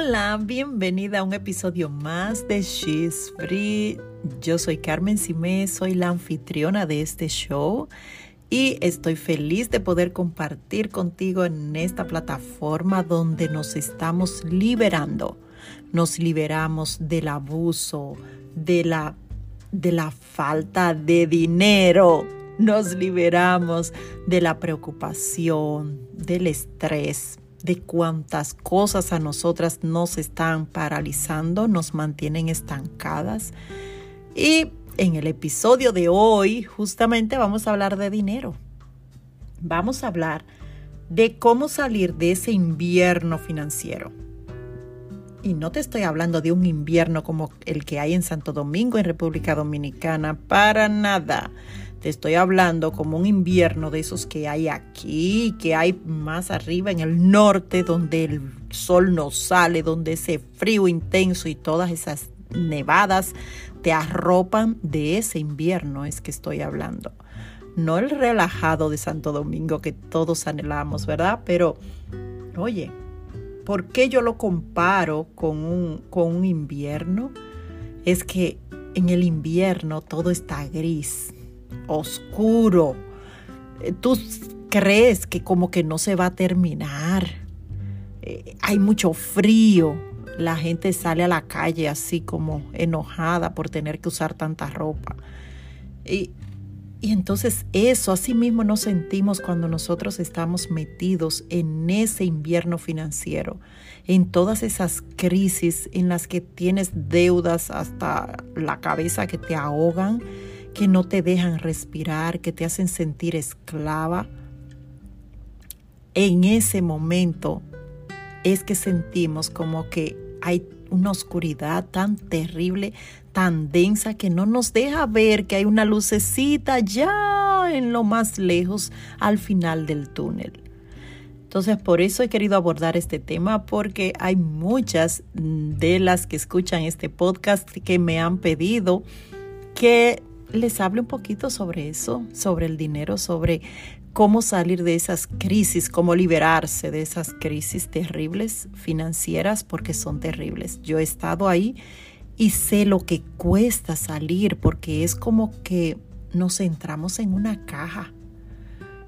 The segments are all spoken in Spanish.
Hola, bienvenida a un episodio más de She's Free. Yo soy Carmen Simé, soy la anfitriona de este show y estoy feliz de poder compartir contigo en esta plataforma donde nos estamos liberando. Nos liberamos del abuso, de la, de la falta de dinero. Nos liberamos de la preocupación, del estrés, de cuántas cosas a nosotras nos están paralizando, nos mantienen estancadas. Y en el episodio de hoy justamente vamos a hablar de dinero. Vamos a hablar de cómo salir de ese invierno financiero. Y no te estoy hablando de un invierno como el que hay en Santo Domingo, en República Dominicana, para nada. Te estoy hablando como un invierno de esos que hay aquí, que hay más arriba en el norte, donde el sol no sale, donde ese frío intenso y todas esas nevadas te arropan de ese invierno, es que estoy hablando. No el relajado de Santo Domingo que todos anhelamos, ¿verdad? Pero, oye, ¿por qué yo lo comparo con un, con un invierno? Es que en el invierno todo está gris oscuro. Eh, tú crees que como que no se va a terminar. Eh, hay mucho frío. La gente sale a la calle así como enojada por tener que usar tanta ropa. Y, y entonces eso, así mismo nos sentimos cuando nosotros estamos metidos en ese invierno financiero, en todas esas crisis en las que tienes deudas hasta la cabeza que te ahogan que no te dejan respirar, que te hacen sentir esclava, en ese momento es que sentimos como que hay una oscuridad tan terrible, tan densa, que no nos deja ver que hay una lucecita ya en lo más lejos al final del túnel. Entonces, por eso he querido abordar este tema, porque hay muchas de las que escuchan este podcast que me han pedido que les hable un poquito sobre eso, sobre el dinero, sobre cómo salir de esas crisis, cómo liberarse de esas crisis terribles financieras, porque son terribles. Yo he estado ahí y sé lo que cuesta salir, porque es como que nos entramos en una caja.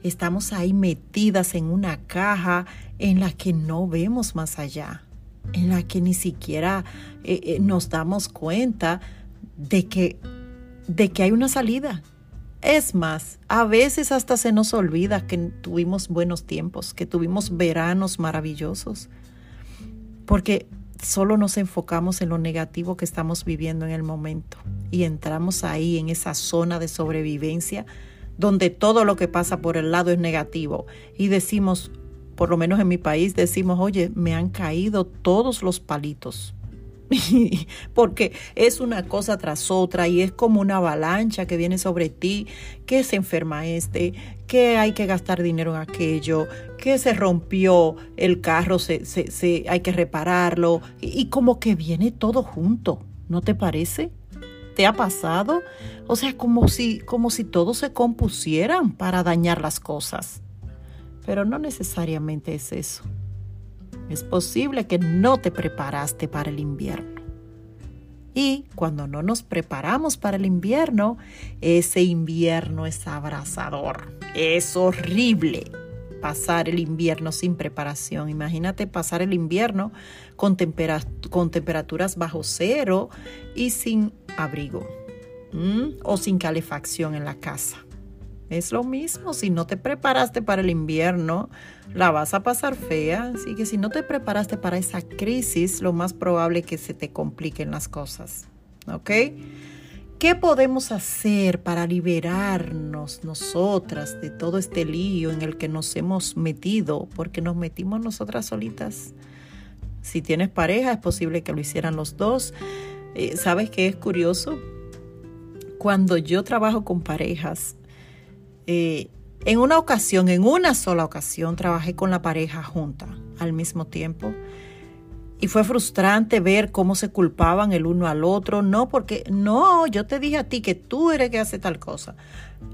Estamos ahí metidas en una caja en la que no vemos más allá, en la que ni siquiera eh, eh, nos damos cuenta de que de que hay una salida. Es más, a veces hasta se nos olvida que tuvimos buenos tiempos, que tuvimos veranos maravillosos, porque solo nos enfocamos en lo negativo que estamos viviendo en el momento y entramos ahí en esa zona de sobrevivencia donde todo lo que pasa por el lado es negativo. Y decimos, por lo menos en mi país, decimos, oye, me han caído todos los palitos porque es una cosa tras otra y es como una avalancha que viene sobre ti, que se enferma este, que hay que gastar dinero en aquello, que se rompió el carro, se, se, hay que repararlo y, y como que viene todo junto, ¿no te parece? ¿Te ha pasado? O sea, como si, como si todos se compusieran para dañar las cosas. Pero no necesariamente es eso. Es posible que no te preparaste para el invierno. Y cuando no nos preparamos para el invierno, ese invierno es abrasador. Es horrible pasar el invierno sin preparación. Imagínate pasar el invierno con, con temperaturas bajo cero y sin abrigo o sin calefacción en la casa. Es lo mismo, si no te preparaste para el invierno, la vas a pasar fea. Así que si no te preparaste para esa crisis, lo más probable es que se te compliquen las cosas. ¿Ok? ¿Qué podemos hacer para liberarnos nosotras de todo este lío en el que nos hemos metido? Porque nos metimos nosotras solitas. Si tienes pareja, es posible que lo hicieran los dos. Eh, ¿Sabes qué es curioso? Cuando yo trabajo con parejas, eh, en una ocasión, en una sola ocasión, trabajé con la pareja junta al mismo tiempo. Y fue frustrante ver cómo se culpaban el uno al otro. No, porque no, yo te dije a ti que tú eres que hace tal cosa.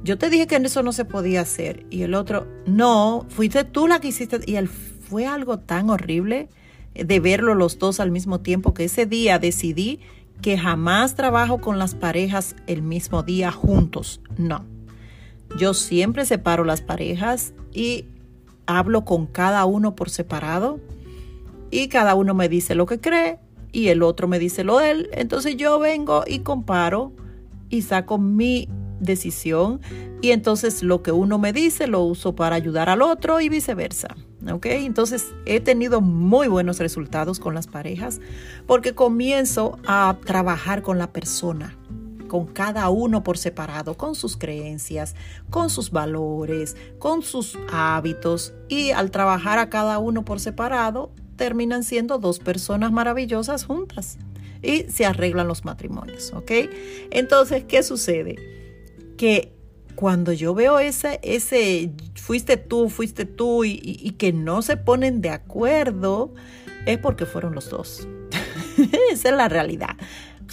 Yo te dije que eso no se podía hacer. Y el otro, no, fuiste tú la que hiciste. Y él, fue algo tan horrible. de verlo los dos al mismo tiempo, que ese día decidí que jamás trabajo con las parejas el mismo día juntos. No. Yo siempre separo las parejas y hablo con cada uno por separado y cada uno me dice lo que cree y el otro me dice lo de él. Entonces yo vengo y comparo y saco mi decisión y entonces lo que uno me dice lo uso para ayudar al otro y viceversa. ¿Ok? Entonces he tenido muy buenos resultados con las parejas porque comienzo a trabajar con la persona con cada uno por separado, con sus creencias, con sus valores, con sus hábitos y al trabajar a cada uno por separado terminan siendo dos personas maravillosas juntas y se arreglan los matrimonios, ¿ok? Entonces, ¿qué sucede? Que cuando yo veo ese, ese fuiste tú, fuiste tú y, y que no se ponen de acuerdo, es porque fueron los dos. Esa es la realidad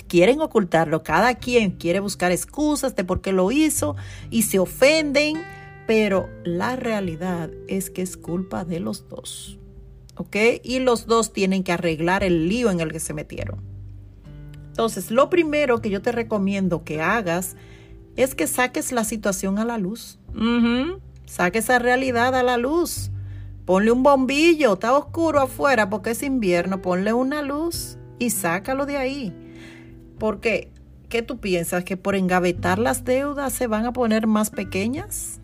quieren ocultarlo, cada quien quiere buscar excusas de por qué lo hizo y se ofenden, pero la realidad es que es culpa de los dos. ¿Ok? Y los dos tienen que arreglar el lío en el que se metieron. Entonces, lo primero que yo te recomiendo que hagas es que saques la situación a la luz. Saques esa realidad a la luz. Ponle un bombillo, está oscuro afuera porque es invierno, ponle una luz y sácalo de ahí. Porque, ¿qué tú piensas? ¿Que por engavetar las deudas se van a poner más pequeñas?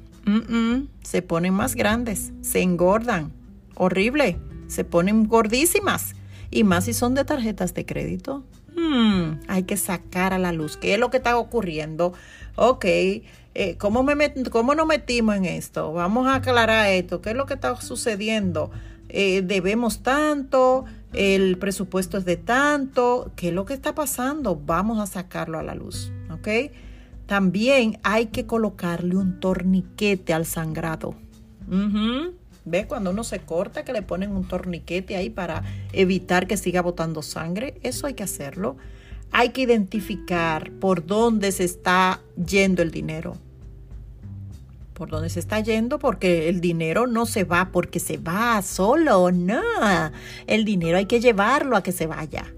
se ponen más grandes, se engordan. Horrible, se ponen gordísimas. Y más si son de tarjetas de crédito. Hmm, hay que sacar a la luz qué es lo que está ocurriendo. Ok, eh, ¿cómo, me ¿cómo nos metimos en esto? Vamos a aclarar esto. ¿Qué es lo que está sucediendo? Eh, debemos tanto, el presupuesto es de tanto, ¿qué es lo que está pasando? Vamos a sacarlo a la luz, ¿ok? También hay que colocarle un torniquete al sangrado. ¿Ves? Cuando uno se corta, que le ponen un torniquete ahí para evitar que siga botando sangre. Eso hay que hacerlo. Hay que identificar por dónde se está yendo el dinero por dónde se está yendo, porque el dinero no se va porque se va solo, no. El dinero hay que llevarlo a que se vaya.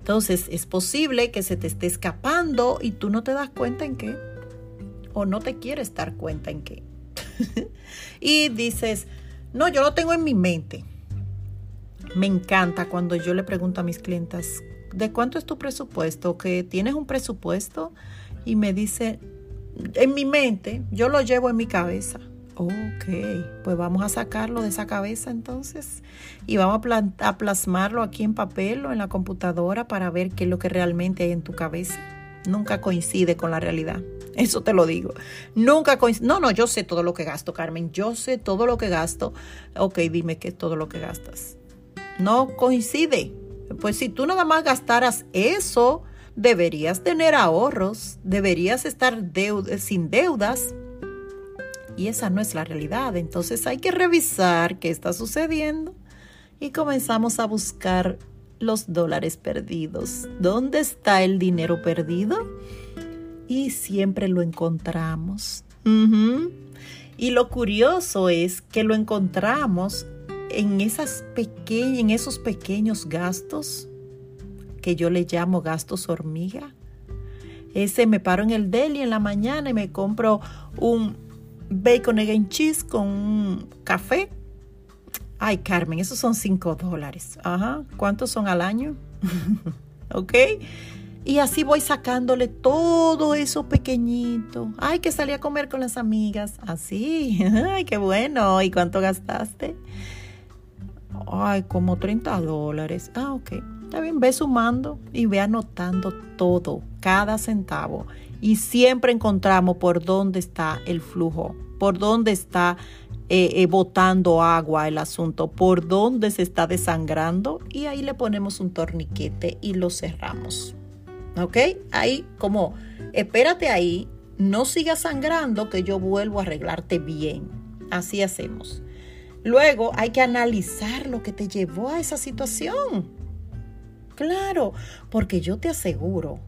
Entonces es posible que se te esté escapando y tú no te das cuenta en qué. O no te quieres dar cuenta en qué. y dices, no, yo lo tengo en mi mente. Me encanta cuando yo le pregunto a mis clientas, ¿de cuánto es tu presupuesto? ¿Que tienes un presupuesto? Y me dice, en mi mente, yo lo llevo en mi cabeza. Ok, pues vamos a sacarlo de esa cabeza entonces y vamos a, plasmarlo aquí en papel o en la computadora para ver qué es lo que realmente hay en tu cabeza. Nunca coincide con la realidad. Eso te lo digo. Nunca coincide. No, no, yo sé todo lo que gasto, Carmen. Yo sé todo lo que gasto. Ok, dime qué es todo lo que gastas. No coincide. Pues si tú nada más gastaras eso, deberías tener ahorros, deberías estar sin deudas. Y esa no es la realidad. Entonces hay que revisar qué está sucediendo y comenzamos a buscar los dólares perdidos. ¿Dónde está el dinero perdido? Y siempre lo encontramos. Y lo curioso es que lo encontramos en, esas en esos pequeños gastos que yo le llamo gastos hormiga. Ese me paro en el deli en la mañana y me compro un bacon egg and cheese con un café. Ay, Carmen, esos son 5 dólares. Ajá. ¿Cuántos son al año? ¿Ok? Y así voy sacándole todo eso pequeñito. Ay, que salí a comer con las amigas. Así. Ay, qué bueno. ¿Y cuánto gastaste? Ay, como 30 dólares. Ah, ok. Está bien, ve sumando y ve anotando todo, cada centavo. Y siempre encontramos por dónde está el flujo, por dónde está eh, eh, botando agua el asunto, por dónde se está desangrando y ahí le ponemos un torniquete y lo cerramos. ¿Ok? Ahí como, espérate ahí, no sigas sangrando que yo vuelvo a arreglarte bien. Así hacemos. Luego hay que analizar lo que te llevó a esa situación. Claro, porque yo te aseguro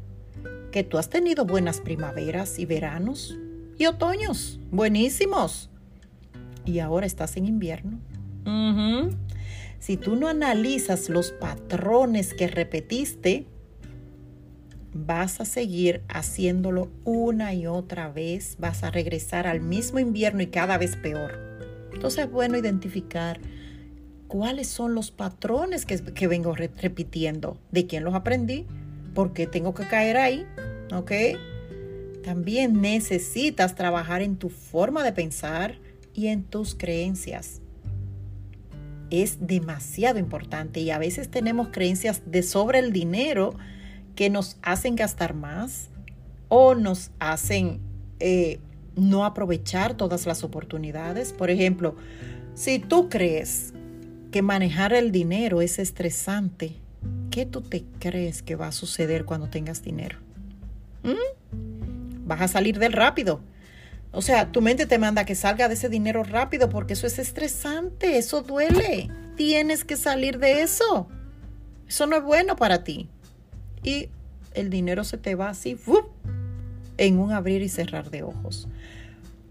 que tú has tenido buenas primaveras y veranos y otoños, buenísimos. Y ahora estás en invierno. Si tú no analizas los patrones que repetiste, vas a seguir haciéndolo una y otra vez, vas a regresar al mismo invierno y cada vez peor. Entonces es bueno identificar cuáles son los patrones que, vengo repitiendo, de quién los aprendí, por qué tengo que caer ahí, ¿ok? También necesitas trabajar en tu forma de pensar y en tus creencias. Es demasiado importante y a veces tenemos creencias de sobre el dinero que nos hacen gastar más o nos hacen eh, no aprovechar todas las oportunidades. Por ejemplo, si tú crees que manejar el dinero es estresante, ¿qué tú te crees que va a suceder cuando tengas dinero? ¿Mm? Vas a salir del rápido. O sea, tu mente te manda que salga de ese dinero rápido porque eso es estresante, eso duele. Tienes que salir de eso. Eso no es bueno para ti. Y el dinero se te va así, en un abrir y cerrar de ojos.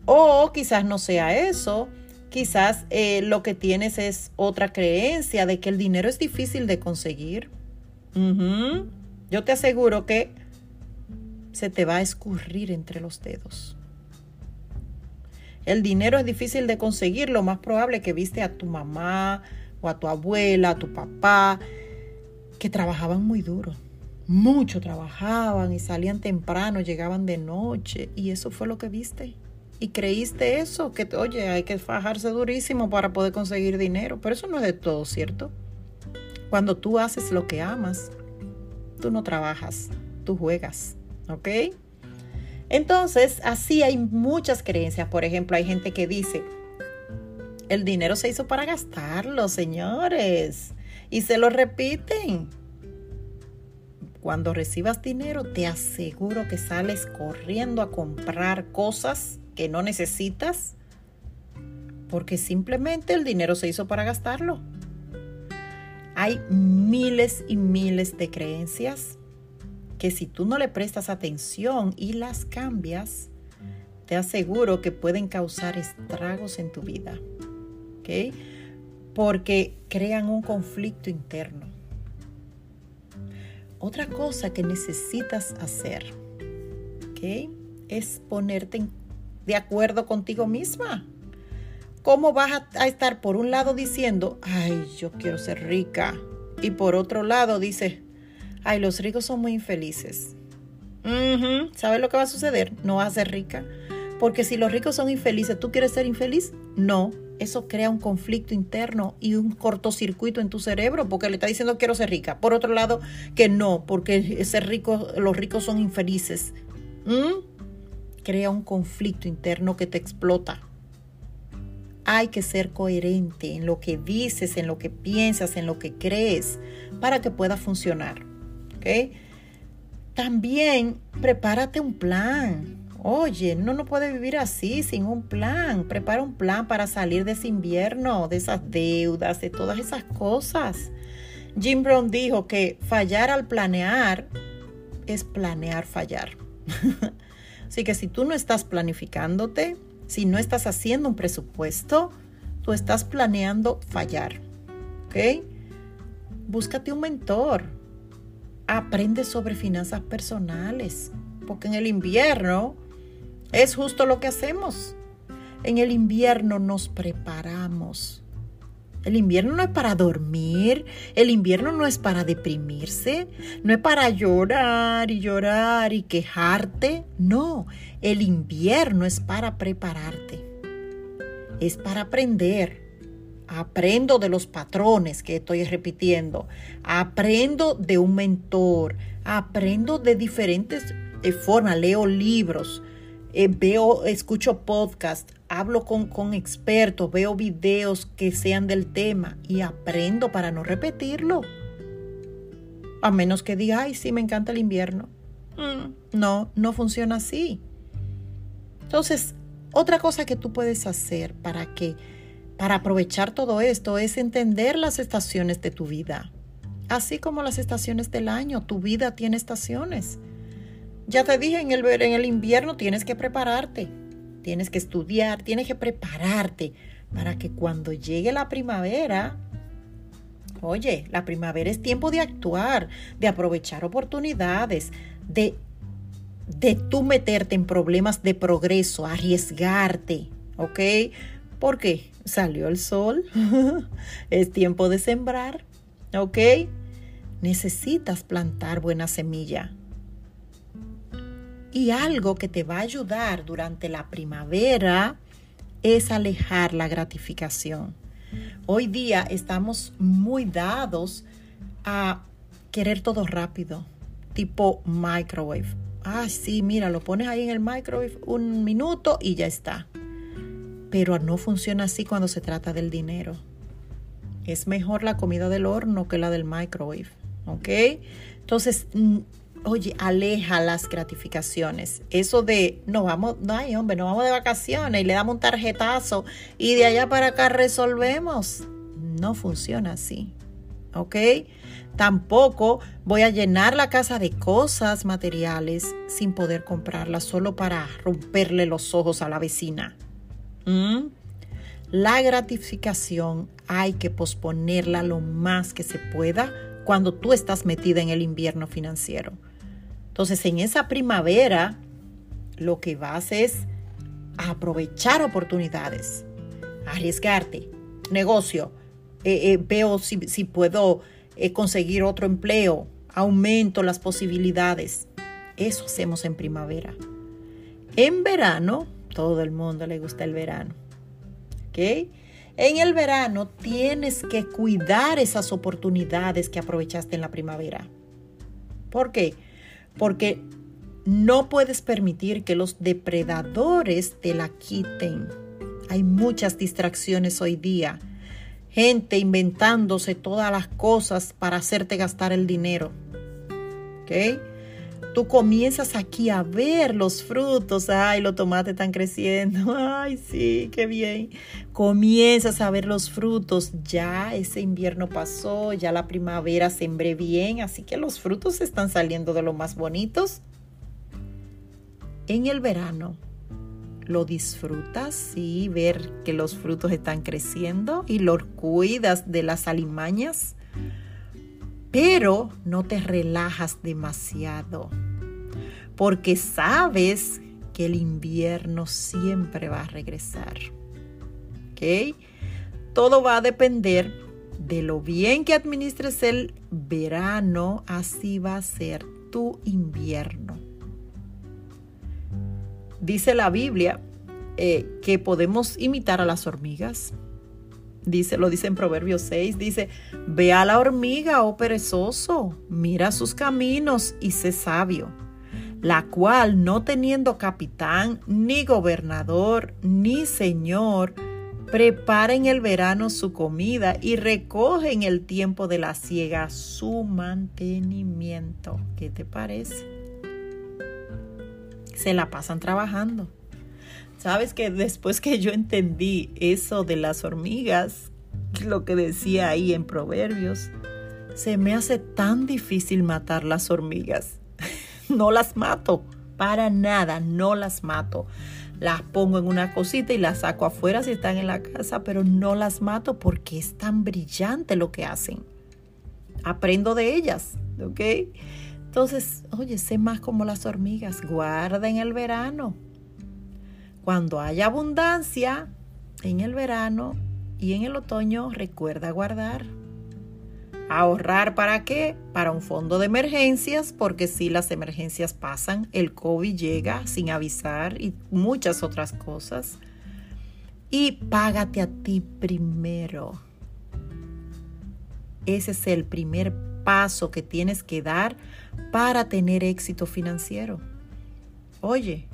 O quizás no sea eso, Quizás eh, lo que tienes es otra creencia de que el dinero es difícil de conseguir. Yo te aseguro que se te va a escurrir entre los dedos. El dinero es difícil de conseguir, lo más probable que viste a tu mamá o a tu abuela, a tu papá, que trabajaban muy duro. Mucho trabajaban y salían temprano, llegaban de noche y eso fue lo que viste y creíste eso, que oye, hay que fajarse durísimo para poder conseguir dinero, pero eso no es de todo, ¿cierto? Cuando tú haces lo que amas, tú no trabajas, tú juegas, ¿ok? Entonces, así hay muchas creencias. Por ejemplo, hay gente que dice, el dinero se hizo para gastarlo, señores. Y se lo repiten. Cuando recibas dinero, te aseguro que sales corriendo a comprar cosas que no necesitas porque simplemente el dinero se hizo para gastarlo. Hay miles y miles de creencias que si tú no le prestas atención y las cambias, te aseguro que pueden causar estragos en tu vida. ¿Ok? Porque crean un conflicto interno. Otra cosa que necesitas hacer, ¿ok? Es ponerte en de acuerdo contigo misma. ¿Cómo vas a, estar por un lado diciendo, ay, yo quiero ser rica? Y por otro lado dices, ay, los ricos son muy infelices. ¿Sabes lo que va a suceder? No vas a ser rica. Porque si los ricos son infelices, ¿tú quieres ser infeliz? No. Eso crea un conflicto interno y un cortocircuito en tu cerebro porque le está diciendo quiero ser rica. Por otro lado, que no, porque ser rico, los ricos son infelices. ¿Mm? Crea un conflicto interno que te explota. Hay que ser coherente en lo que dices, en lo que piensas, en lo que crees, para que pueda funcionar. También prepárate un plan. Oye, no no puede vivir así, sin un plan. Prepara un plan para salir de ese invierno, de esas deudas, de todas esas cosas. Jim Brown dijo que fallar al planear es planear fallar. Así que si tú no estás planificándote, si no estás haciendo un presupuesto, tú estás planeando fallar. ¿Ok? Búscate un mentor. Aprende sobre finanzas personales. Porque en el invierno es justo lo que hacemos. En el invierno nos preparamos el invierno no es para dormir, el invierno no es para deprimirse, no es para llorar y llorar y quejarte, no, el invierno es para prepararte, es para aprender. Aprendo de los patrones que estoy repitiendo, aprendo de un mentor, aprendo de diferentes eh, formas, leo libros, eh, veo, escucho podcast, hablo con, con, expertos, veo videos que sean del tema y aprendo para no repetirlo. A menos que diga, ay, sí, me encanta el invierno. Mm, no, no funciona así. Entonces, otra cosa que tú puedes hacer para que, para aprovechar todo esto, es entender las estaciones de tu vida. Así como las estaciones del año, tu vida tiene estaciones. Ya te dije, en el, en el invierno tienes que prepararte, tienes que estudiar, tienes que prepararte para que cuando llegue la primavera Oye, la primavera es tiempo de actuar, de aprovechar oportunidades, de, de tú meterte en problemas de progreso, arriesgarte, ¿ok? Porque salió el sol, es tiempo de sembrar, ¿ok? Necesitas plantar buena semilla. Y algo que te va a ayudar durante la primavera es alejar la gratificación. Hoy día estamos muy dados a querer todo rápido, tipo microwave. Ah, sí, mira, lo pones ahí en el microwave un minuto y ya está. Pero no funciona así cuando se trata del dinero. Es mejor la comida del horno que la del microwave, ¿ok? Entonces, oye, aleja las gratificaciones. Eso de, no vamos, ay hombre, no vamos de vacaciones y le damos un tarjetazo y de allá para acá resolvemos. No funciona así. ¿Ok? Tampoco voy a llenar la casa de cosas materiales sin poder comprarlas solo para romperle los ojos a la vecina. ¿Mm? La gratificación hay que posponerla lo más que se pueda cuando tú estás metida en el invierno financiero. Entonces, en esa primavera, lo que vas es aprovechar oportunidades, arriesgarte, negocio, eh, eh, veo si, puedo eh, conseguir otro empleo, aumento las posibilidades. Eso hacemos en primavera. En verano, todo el mundo le gusta el verano. ¿Ok? En el verano tienes que cuidar esas oportunidades que aprovechaste en la primavera. ¿Por qué? Porque no puedes permitir que los depredadores te la quiten. Hay muchas distracciones hoy día. Gente inventándose todas las cosas para hacerte gastar el dinero. ¿Ok? Tú comienzas aquí a ver los frutos. Ay, los tomates están creciendo. Ay, sí, qué bien. Comienzas a ver los frutos. Ya ese invierno pasó, ya la primavera sembré bien, así que los frutos están saliendo de lo más bonitos. En el verano, lo disfrutas, sí, ver que los frutos están creciendo y los cuidas de las alimañas pero no te relajas demasiado, porque sabes que el invierno siempre va a regresar. ¿Ok? Todo va a depender de lo bien que administres el verano, así va a ser tu invierno. Dice la Biblia eh, que podemos imitar a las hormigas dice, lo dice en Proverbios 6, dice, ve a la hormiga, oh perezoso, mira sus caminos y sé sabio, la cual no teniendo capitán, ni gobernador, ni señor, prepara en el verano su comida y recoge en el tiempo de la siega su mantenimiento. ¿Qué te parece? Se la pasan trabajando. Sabes que después que yo entendí eso de las hormigas, lo que decía ahí en Proverbios, se me hace tan difícil matar las hormigas. no las mato, para nada, no las mato. Las pongo en una cosita y las saco afuera si están en la casa, pero no las mato porque es tan brillante lo que hacen. Aprendo de ellas, ¿ok? Entonces, oye, sé más como las hormigas. Guarda en el verano cuando haya abundancia en el verano y en el otoño, recuerda guardar. Ahorrar para qué? Para un fondo de emergencias, porque si las emergencias pasan, el COVID llega sin avisar y muchas otras cosas. Y págate a ti primero. Ese es el primer paso que tienes que dar para tener éxito financiero. Oye,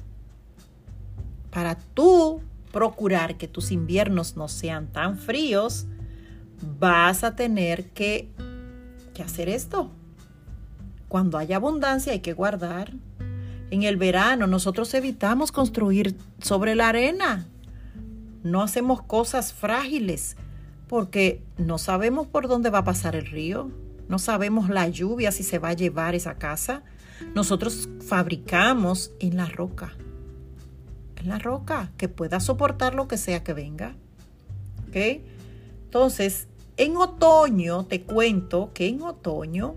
para tú procurar que tus inviernos no sean tan fríos, vas a tener que, hacer esto. Cuando haya abundancia hay que guardar. En el verano nosotros evitamos construir sobre la arena. No hacemos cosas frágiles porque no sabemos por dónde va a pasar el río. No sabemos la lluvia si se va a llevar esa casa. Nosotros fabricamos en la roca la roca, que pueda soportar lo que sea que venga. ¿Ok? Entonces, En otoño, te cuento que en otoño,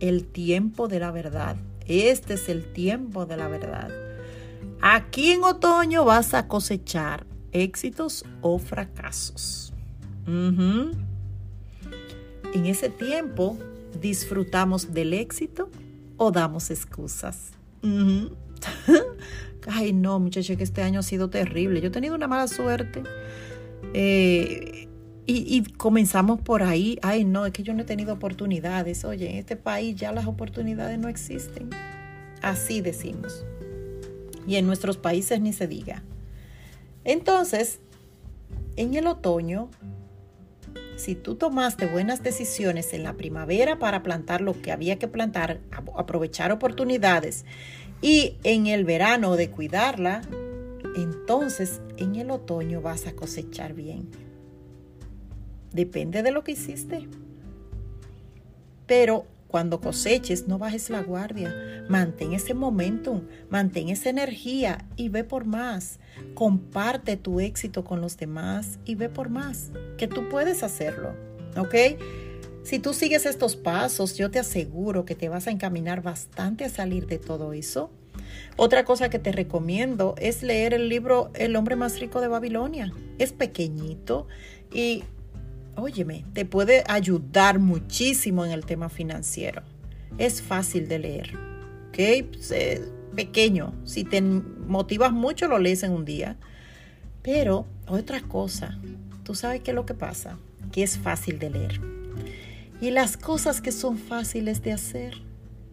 el tiempo de la verdad, este es el tiempo de la verdad. Aquí en otoño vas a cosechar éxitos o fracasos. En ese tiempo disfrutamos del éxito o damos excusas. Ay, no, muchachos, que este año ha sido terrible. Yo he tenido una mala suerte. Eh, y, y, comenzamos por ahí. Ay, no, es que yo no he tenido oportunidades. Oye, en este país ya las oportunidades no existen. Así decimos. Y en nuestros países ni se diga. Entonces, en el otoño, si tú tomaste buenas decisiones en la primavera para plantar lo que había que plantar, aprovechar oportunidades y en el verano de cuidarla, entonces en el otoño vas a cosechar bien. Depende de lo que hiciste. Pero cuando coseches, no bajes la guardia. Mantén ese momentum, mantén esa energía y ve por más. Comparte tu éxito con los demás y ve por más, que tú puedes hacerlo. ¿Ok? Si tú sigues estos pasos, yo te aseguro que te vas a encaminar bastante a salir de todo eso. Otra cosa que te recomiendo es leer el libro El hombre más rico de Babilonia. Es pequeñito y óyeme, te puede ayudar muchísimo en el tema financiero. Es fácil de leer, ¿ok? Pues, eh, pequeño. Si te motivas mucho, lo lees en un día. Pero otra cosa, tú sabes qué es lo que pasa, que es fácil de leer. Y las cosas que son fáciles de hacer,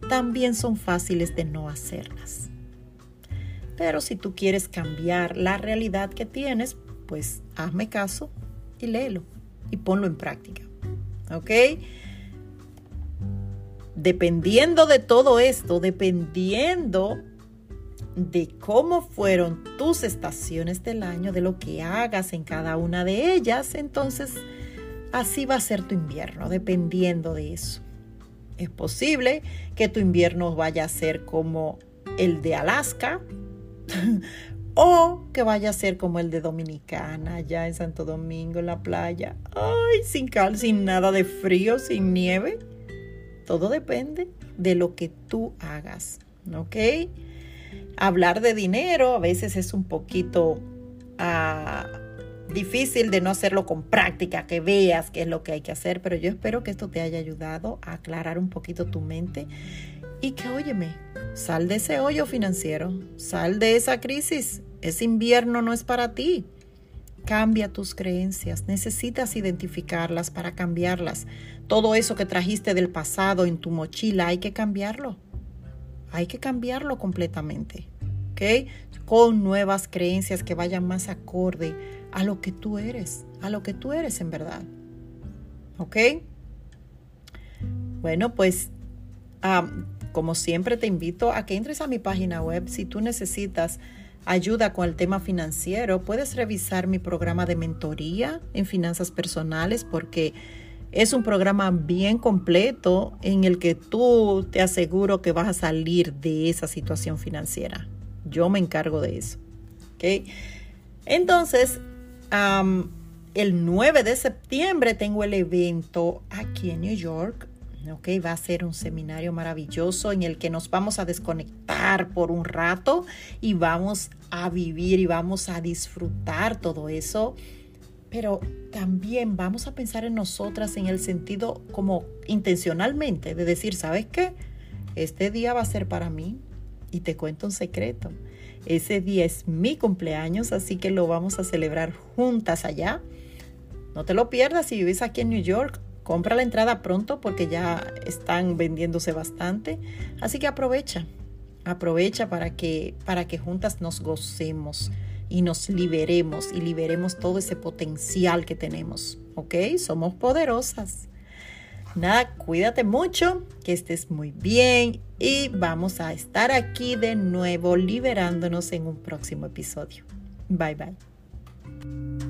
también son fáciles de no hacerlas. Pero si tú quieres cambiar la realidad que tienes, pues hazme caso y léelo y ponlo en práctica. ¿Ok? Dependiendo de todo esto, dependiendo de cómo fueron tus estaciones del año, de lo que hagas en cada una de ellas, entonces así va a ser tu invierno, dependiendo de eso. Es posible que tu invierno vaya a ser como el de Alaska o que vaya a ser como el de Dominicana, allá en Santo Domingo, en la playa. Ay, sin cal, sin nada de frío, sin nieve. Todo depende de lo que tú hagas, ¿ok? Hablar de dinero a veces es un poquito ah, difícil de no hacerlo con práctica, que veas qué es lo que hay que hacer, pero yo espero que esto te haya ayudado a aclarar un poquito tu mente y que, óyeme, sal de ese hoyo financiero, sal de esa crisis, ese invierno no es para ti. Cambia tus creencias, necesitas identificarlas para cambiarlas. Todo eso que trajiste del pasado en tu mochila hay que cambiarlo. Hay que cambiarlo completamente. ¿Ok? Con nuevas creencias que vayan más acorde a lo que tú eres, a lo que tú eres en verdad. ¿Ok? Bueno, pues como siempre te invito a que entres a mi página web si tú necesitas ayuda con el tema financiero, puedes revisar mi programa de mentoría en finanzas personales porque es un programa bien completo en el que tú te aseguro que vas a salir de esa situación financiera. Yo me encargo de eso. Entonces, el 9 de septiembre tengo el evento aquí en New York ¿ok? Va a ser un seminario maravilloso en el que nos vamos a desconectar por un rato y vamos a vivir y vamos a disfrutar todo eso. Pero también vamos a pensar en nosotras en el sentido como intencionalmente de decir, ¿sabes qué? Este día va a ser para mí y te cuento un secreto. Ese día es mi cumpleaños, así que lo vamos a celebrar juntas allá. No te lo pierdas si vives aquí en New York Compra la entrada pronto porque ya están vendiéndose bastante. Así que aprovecha, aprovecha para que, para que juntas nos gocemos y nos liberemos y liberemos todo ese potencial que tenemos. ¿Ok? Somos poderosas. Nada, cuídate mucho, que estés muy bien y vamos a estar aquí de nuevo liberándonos en un próximo episodio. Bye bye.